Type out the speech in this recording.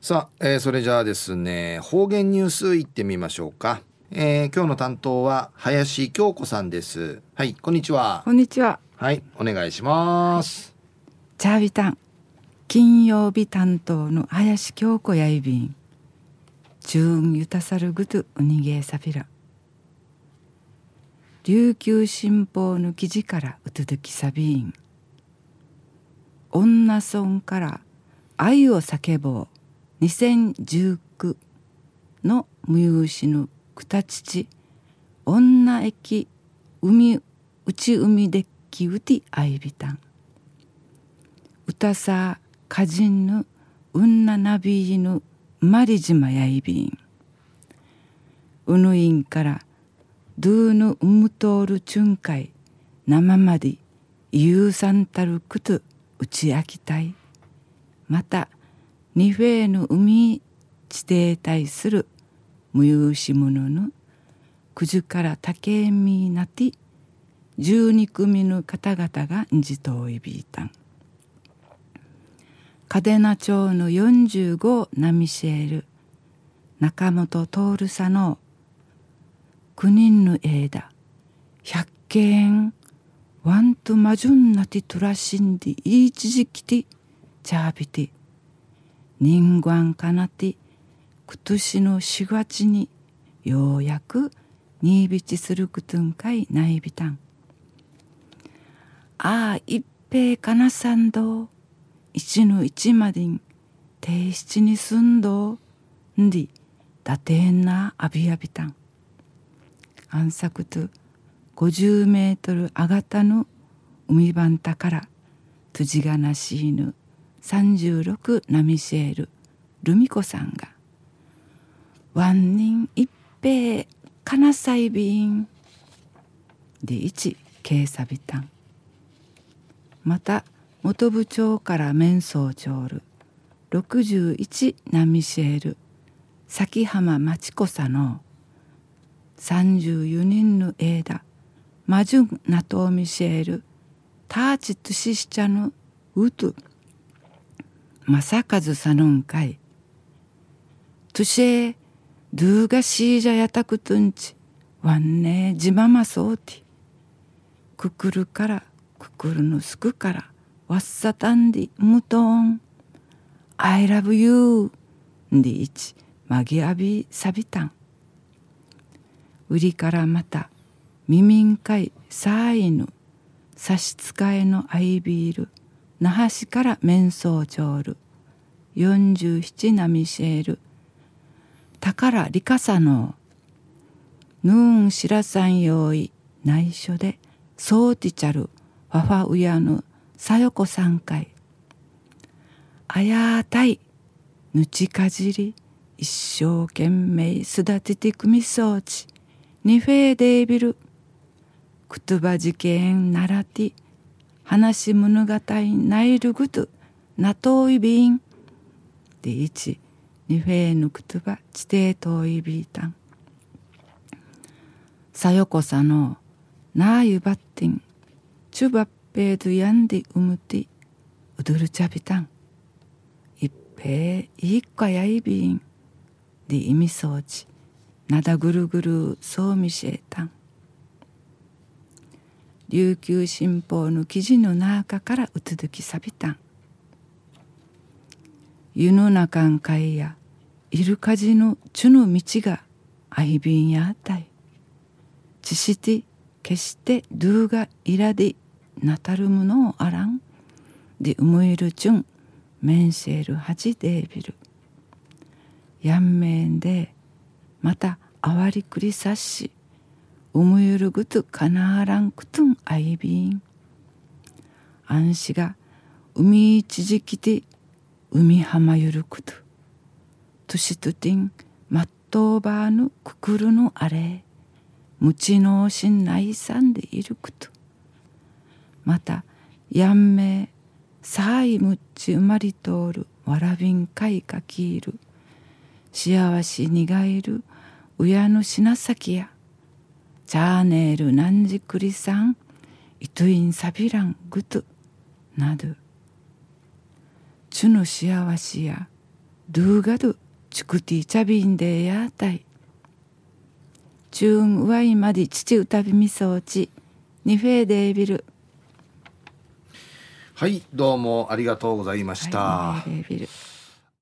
さあ、えー、それじゃあですね方言ニュースいってみましょうか、えー、今日の担当は林京子さんです。はいこんにちは。こんにちは。はいお願いします。チャービタン金曜日担当の林京子やいびん。中ゆたさるぐとうにげさびら琉球新報の記事からうつづきさびん女村から愛を叫ぼう2019の無有しぬくたちち女駅海内海デッキウティアイビタン歌さ歌人ぬうんななびいぬまりじまやいびんうぬいんからドゥーヌウムトールチュンカイ。生までゆうさんたるくと打ち明きたい。またニフェーヌ海地底対する無有し者の九十から竹みなて十二組の方々がんじといびいた。ん嘉手納町の45ナミシェール中本徹さの九人の枝百軒ワンとマジュンナティトラシンディイーチジキティチャービティ。人間かなて今年の4月にようやく新びちするくとんかいないびたん。ああ一平かなさんど一の一までん定七に住んどんでだてんなあびやびたん。暗殺と50メートルあがたの海番たからとじがなしいぬ36ナミシェールルミコさんが「ワンニン一平かなさいびん」で一警察ビタンまた元部長から面相長る61ナミシェール崎浜町子さの34人の枝マジュンナトーミシェールターチトシシチャのウトゥ。正和さのんかい。トゥシェドゥーガシージャヤタクトンチワンネジママソーティ。くくるからくくるのすくからわっさたんでムトン。I love you でいちまぎあびさびたん。売りからまた耳んかいさいぬ差し支えのアイビール那覇市から面相長る47ナミシェール。宝リカサのヌーンシラさん用意内緒で。ソーティチャル。ファファウヤヌ。さよこさんかい。あやーたいぬちかじり一生懸命育ててくみそうちニフェーデービル。くとば事件ならて話物語ないるぐとなといびん。でいちニフェーヌクトバ地底遠いビータン。さよこさのなあゆばってん。チュバッペードヤンディウムティウドルチャビタン一平いっかやいびん。で意味そうち。なだぐるぐるそうみしえたん。琉球新報の記事の中からうつづきさびたん。湯の中んかいやイルカジのちゅの道があいびんやあたい。ちして決してドゥがいらでなたるものをあらん。でうむいるちゅんメンシェルはじデービルやんめんでまたあわりくりさし。うむゆるぐとかなあらんくとんあいびん。あんしが海一時期で海浜ゆるくととしとてんまっとうばぬくくるのあれ。むちのうしんないさんでいるくとまたやんめいさいむっちうまりとおるわらびんかいかきいる。幸しにがいる親のしなさきや。チャーネルなんじくりさんイトインサビラングトなど。主の幸しやルーガドチクティチャビンデやたい。チューンワイマディ父歌びみそうちニフェーデービルはいどうもありがとうございました、はい、